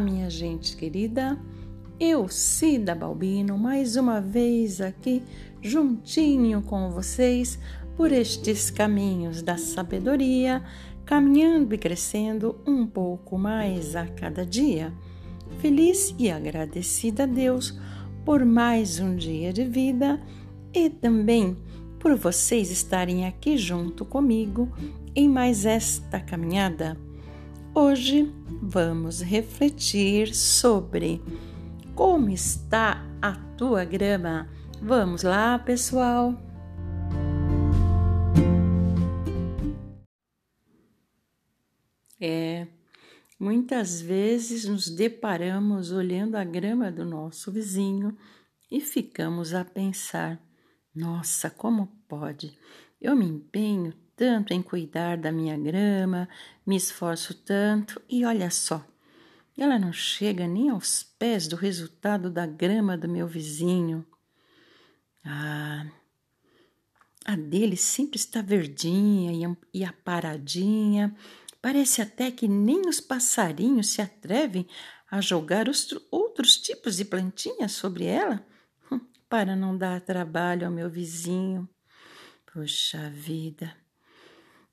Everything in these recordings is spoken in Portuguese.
Olá, minha gente querida. Eu, Cida Balbino, mais uma vez aqui juntinho com vocês por estes caminhos da sabedoria, caminhando e crescendo um pouco mais a cada dia. Feliz e agradecida a Deus por mais um dia de vida e também por vocês estarem aqui junto comigo em mais esta caminhada. Hoje vamos refletir sobre como está a tua grama. Vamos lá, pessoal? É, muitas vezes nos deparamos olhando a grama do nosso vizinho e ficamos a pensar: nossa, como pode? Eu me empenho tanto em cuidar da minha grama, me esforço tanto e olha só, ela não chega nem aos pés do resultado da grama do meu vizinho. Ah, a dele sempre está verdinha e aparadinha. Parece até que nem os passarinhos se atrevem a jogar os outros tipos de plantinhas sobre ela hum, para não dar trabalho ao meu vizinho. Puxa vida!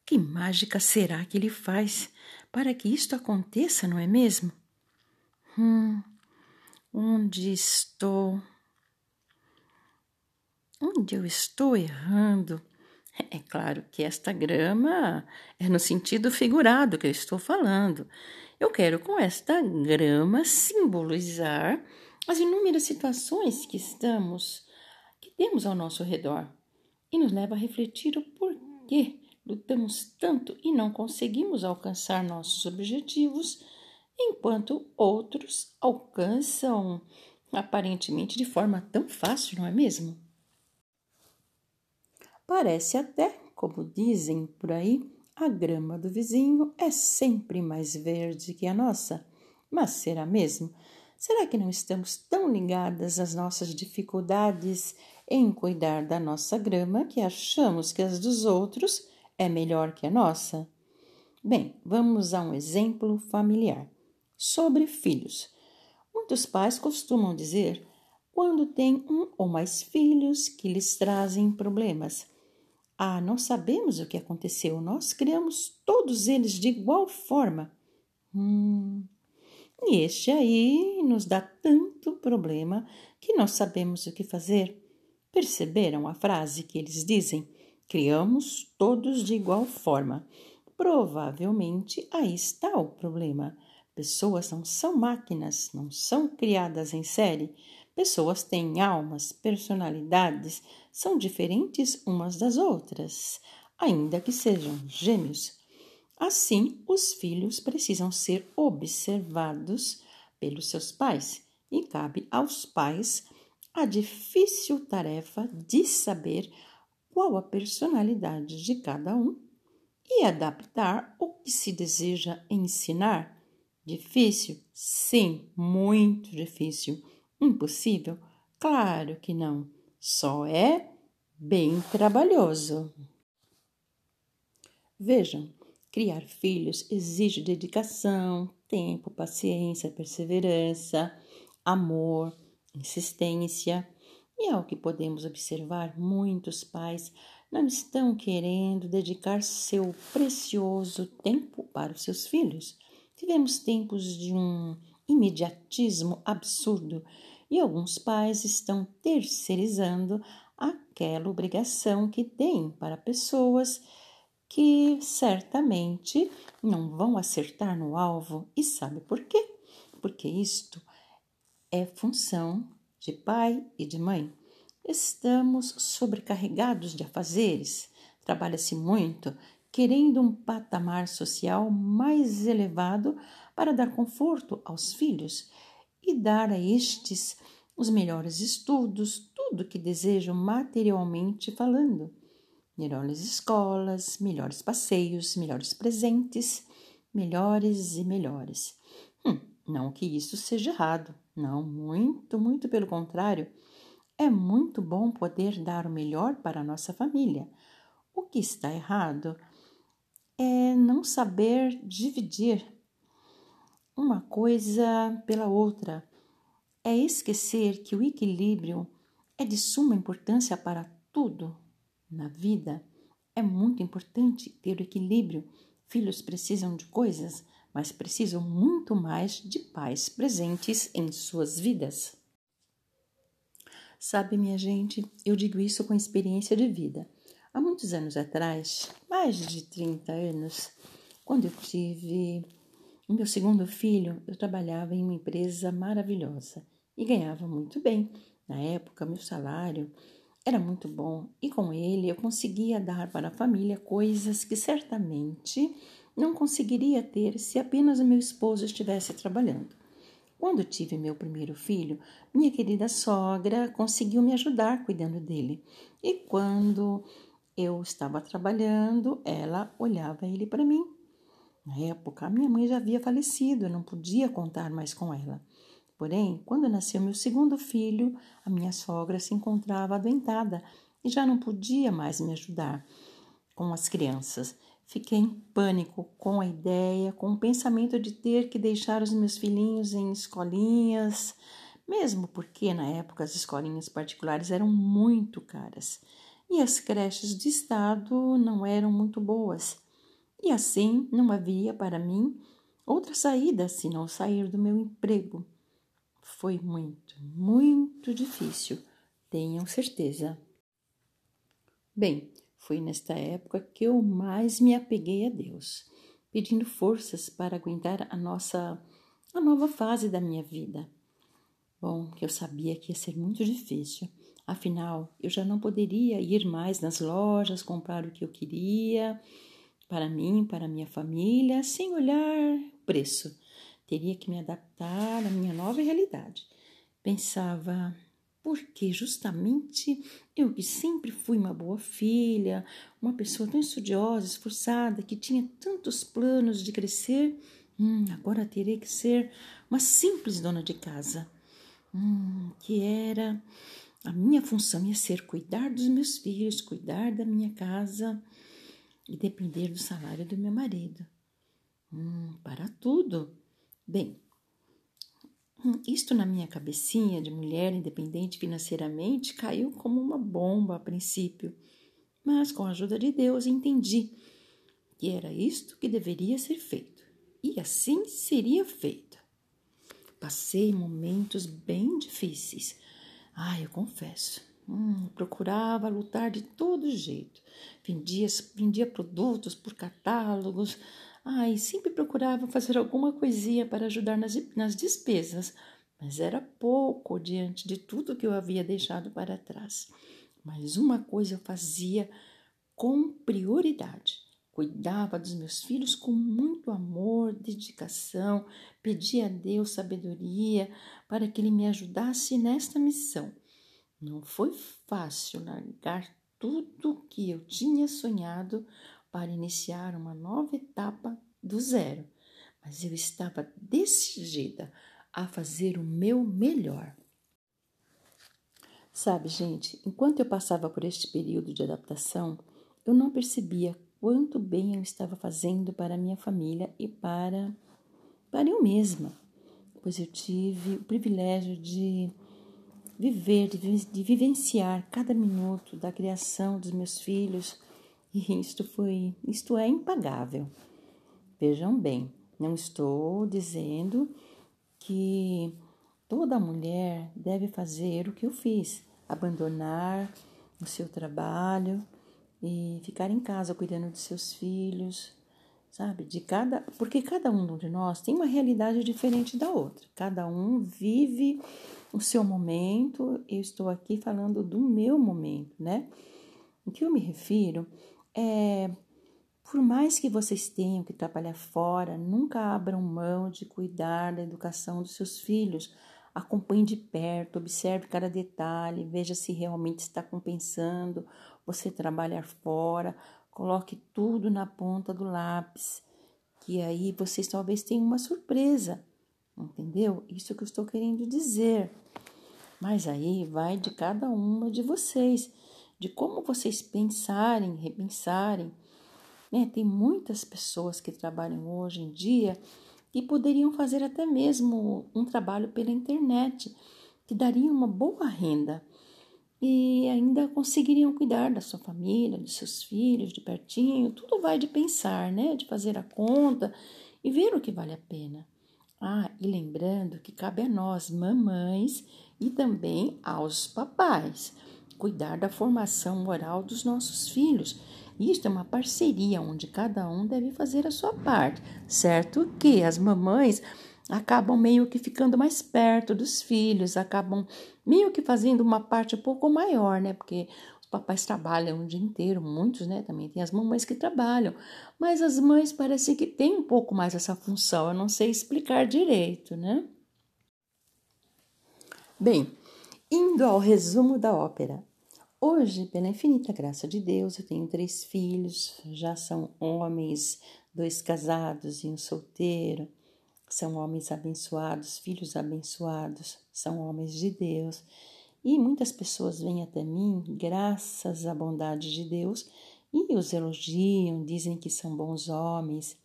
Que mágica será que ele faz para que isto aconteça, não é mesmo? Hum, onde estou? Onde eu estou errando? É claro que esta grama é no sentido figurado que eu estou falando. Eu quero com esta grama simbolizar as inúmeras situações que estamos, que temos ao nosso redor e nos leva a refletir o porquê lutamos tanto e não conseguimos alcançar nossos objetivos, enquanto outros alcançam aparentemente de forma tão fácil, não é mesmo? Parece até, como dizem por aí, a grama do vizinho é sempre mais verde que a nossa. Mas será mesmo? Será que não estamos tão ligadas às nossas dificuldades em cuidar da nossa grama que achamos que as dos outros é melhor que a nossa? Bem, vamos a um exemplo familiar. Sobre filhos. Muitos pais costumam dizer quando têm um ou mais filhos que lhes trazem problemas. Ah, não sabemos o que aconteceu, nós criamos todos eles de igual forma. Hum, e este aí nos dá tanto problema que não sabemos o que fazer. Perceberam a frase que eles dizem? Criamos todos de igual forma. Provavelmente aí está o problema. Pessoas não são máquinas, não são criadas em série. Pessoas têm almas, personalidades, são diferentes umas das outras, ainda que sejam gêmeos. Assim, os filhos precisam ser observados pelos seus pais e cabe aos pais a difícil tarefa de saber qual a personalidade de cada um e adaptar o que se deseja ensinar. Difícil? Sim, muito difícil. Impossível? Claro que não. Só é bem trabalhoso. Vejam, criar filhos exige dedicação, tempo, paciência, perseverança, amor, insistência. E ao que podemos observar, muitos pais não estão querendo dedicar seu precioso tempo para os seus filhos. Tivemos tempos de um imediatismo absurdo e alguns pais estão terceirizando aquela obrigação que têm para pessoas que certamente não vão acertar no alvo. E sabe por quê? Porque isto é função de pai e de mãe. Estamos sobrecarregados de afazeres, trabalha-se muito, querendo um patamar social mais elevado para dar conforto aos filhos e dar a estes os melhores estudos, tudo que desejam materialmente falando. Melhores escolas, melhores passeios, melhores presentes, melhores e melhores. Hum, não que isso seja errado, não, muito, muito pelo contrário. É muito bom poder dar o melhor para a nossa família. O que está errado é não saber dividir uma coisa pela outra. É esquecer que o equilíbrio é de suma importância para tudo na vida. É muito importante ter o equilíbrio. Filhos precisam de coisas, mas precisam muito mais de pais presentes em suas vidas. Sabe, minha gente, eu digo isso com experiência de vida. Há muitos anos atrás, mais de 30 anos, quando eu tive o meu segundo filho, eu trabalhava em uma empresa maravilhosa e ganhava muito bem. Na época, meu salário era muito bom e com ele eu conseguia dar para a família coisas que certamente não conseguiria ter se apenas o meu esposo estivesse trabalhando. Quando tive meu primeiro filho, minha querida sogra conseguiu me ajudar cuidando dele. E quando eu estava trabalhando, ela olhava ele para mim. Na época, minha mãe já havia falecido, eu não podia contar mais com ela. Porém, quando nasceu meu segundo filho, a minha sogra se encontrava adoentada e já não podia mais me ajudar com as crianças. Fiquei em pânico com a ideia, com o pensamento de ter que deixar os meus filhinhos em escolinhas, mesmo porque na época as escolinhas particulares eram muito caras e as creches de estado não eram muito boas. E assim não havia para mim outra saída senão sair do meu emprego. Foi muito, muito difícil, tenham certeza. Bem, foi nesta época que eu mais me apeguei a Deus, pedindo forças para aguentar a nossa a nova fase da minha vida. Bom, que eu sabia que ia ser muito difícil. Afinal, eu já não poderia ir mais nas lojas comprar o que eu queria para mim, para minha família, sem olhar preço. Teria que me adaptar à minha nova realidade. Pensava, porque justamente eu que sempre fui uma boa filha, uma pessoa tão estudiosa, esforçada, que tinha tantos planos de crescer, hum, agora terei que ser uma simples dona de casa. Hum, que era a minha função ia ser cuidar dos meus filhos, cuidar da minha casa e depender do salário do meu marido. Hum, para tudo. Bem, hum, isto na minha cabecinha de mulher independente financeiramente caiu como uma bomba a princípio, mas com a ajuda de Deus entendi que era isto que deveria ser feito e assim seria feito. Passei momentos bem difíceis. Ah, eu confesso. Hum, procurava lutar de todo jeito. Vendia, vendia produtos por catálogos. Ai, sempre procurava fazer alguma coisinha para ajudar nas, nas despesas, mas era pouco diante de tudo que eu havia deixado para trás. Mas uma coisa eu fazia com prioridade. Cuidava dos meus filhos com muito amor, dedicação, pedia a Deus sabedoria para que Ele me ajudasse nesta missão. Não foi fácil largar tudo que eu tinha sonhado para iniciar uma nova etapa do zero, mas eu estava decidida a fazer o meu melhor. Sabe, gente, enquanto eu passava por este período de adaptação, eu não percebia quanto bem eu estava fazendo para minha família e para para eu mesma, pois eu tive o privilégio de viver, de, de vivenciar cada minuto da criação dos meus filhos, e isto foi, isto é impagável. Vejam bem, não estou dizendo que toda mulher deve fazer o que eu fiz, abandonar o seu trabalho e ficar em casa cuidando de seus filhos, sabe? De cada, porque cada um de nós tem uma realidade diferente da outra. Cada um vive o seu momento, eu estou aqui falando do meu momento, né? O que eu me refiro é, por mais que vocês tenham que trabalhar fora, nunca abram mão de cuidar da educação dos seus filhos. Acompanhe de perto, observe cada detalhe, veja se realmente está compensando você trabalhar fora, coloque tudo na ponta do lápis, que aí vocês talvez tenham uma surpresa Entendeu? Isso que eu estou querendo dizer. Mas aí vai de cada uma de vocês, de como vocês pensarem, repensarem. Né? Tem muitas pessoas que trabalham hoje em dia e poderiam fazer até mesmo um trabalho pela internet, que daria uma boa renda e ainda conseguiriam cuidar da sua família, dos seus filhos de pertinho. Tudo vai de pensar, né? De fazer a conta e ver o que vale a pena. Ah, e lembrando que cabe a nós, mamães, e também aos papais, cuidar da formação moral dos nossos filhos. Isto é uma parceria onde cada um deve fazer a sua parte, certo? Que as mamães acabam meio que ficando mais perto dos filhos, acabam meio que fazendo uma parte um pouco maior, né? Porque os papais trabalham o dia inteiro, muitos, né? Também tem as mamães que trabalham, mas as mães parece que têm um pouco mais essa função, eu não sei explicar direito, né? Bem, indo ao resumo da ópera. Hoje, pela infinita graça de Deus, eu tenho três filhos, já são homens, dois casados e um solteiro. São homens abençoados, filhos abençoados, são homens de Deus. E muitas pessoas vêm até mim, graças à bondade de Deus, e os elogiam, dizem que são bons homens.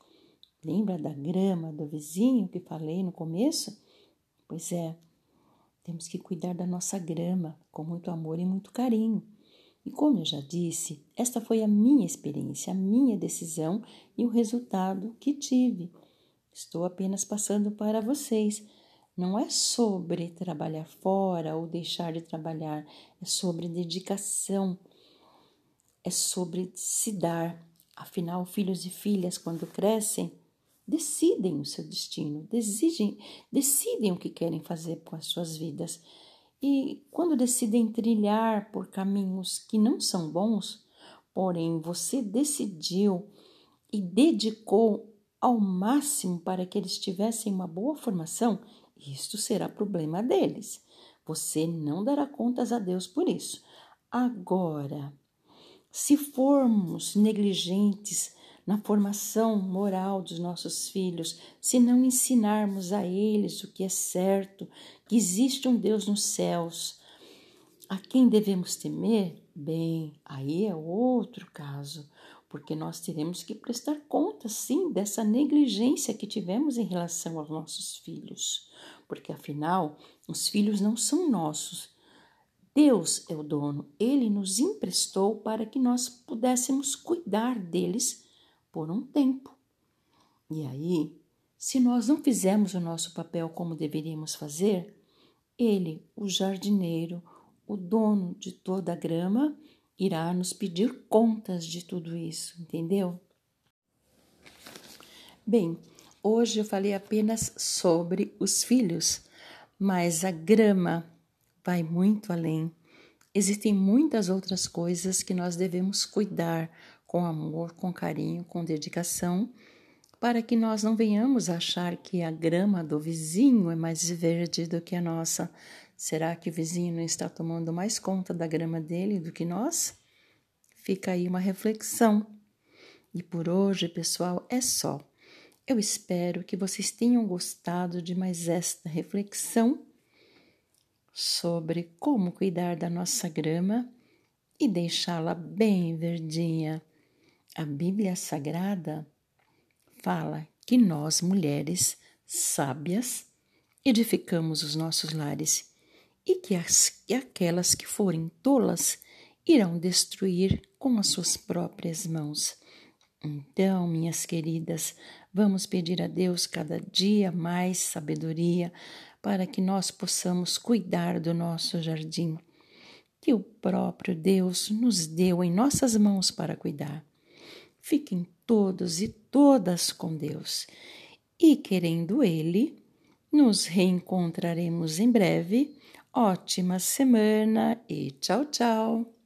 Lembra da grama do vizinho que falei no começo? Pois é, temos que cuidar da nossa grama com muito amor e muito carinho. E como eu já disse, esta foi a minha experiência, a minha decisão e o resultado que tive. Estou apenas passando para vocês. Não é sobre trabalhar fora ou deixar de trabalhar, é sobre dedicação, é sobre se dar. Afinal, filhos e filhas, quando crescem, decidem o seu destino, decidem, decidem o que querem fazer com as suas vidas. E quando decidem trilhar por caminhos que não são bons, porém você decidiu e dedicou ao máximo para que eles tivessem uma boa formação, isto será problema deles. Você não dará contas a Deus por isso. Agora, se formos negligentes na formação moral dos nossos filhos, se não ensinarmos a eles o que é certo, que existe um Deus nos céus, a quem devemos temer? Bem, aí é outro caso porque nós teremos que prestar conta, sim, dessa negligência que tivemos em relação aos nossos filhos, porque afinal, os filhos não são nossos. Deus é o dono, ele nos emprestou para que nós pudéssemos cuidar deles por um tempo. E aí, se nós não fizermos o nosso papel como deveríamos fazer, ele, o jardineiro, o dono de toda a grama, irá nos pedir contas de tudo isso, entendeu? Bem, hoje eu falei apenas sobre os filhos, mas a grama vai muito além. Existem muitas outras coisas que nós devemos cuidar com amor, com carinho, com dedicação, para que nós não venhamos achar que a grama do vizinho é mais verde do que a nossa, Será que o vizinho não está tomando mais conta da grama dele do que nós? Fica aí uma reflexão. E por hoje, pessoal, é só. Eu espero que vocês tenham gostado de mais esta reflexão sobre como cuidar da nossa grama e deixá-la bem verdinha. A Bíblia Sagrada fala que nós, mulheres sábias, edificamos os nossos lares e que, as, aquelas que forem tolas irão destruir com as suas próprias mãos. Então, minhas queridas, vamos pedir a Deus cada dia mais sabedoria para que nós possamos cuidar do nosso jardim, que o próprio Deus nos deu em nossas mãos para cuidar. Fiquem todos e todas com Deus, e querendo Ele, nos reencontraremos em breve Ótima semana e tchau, tchau!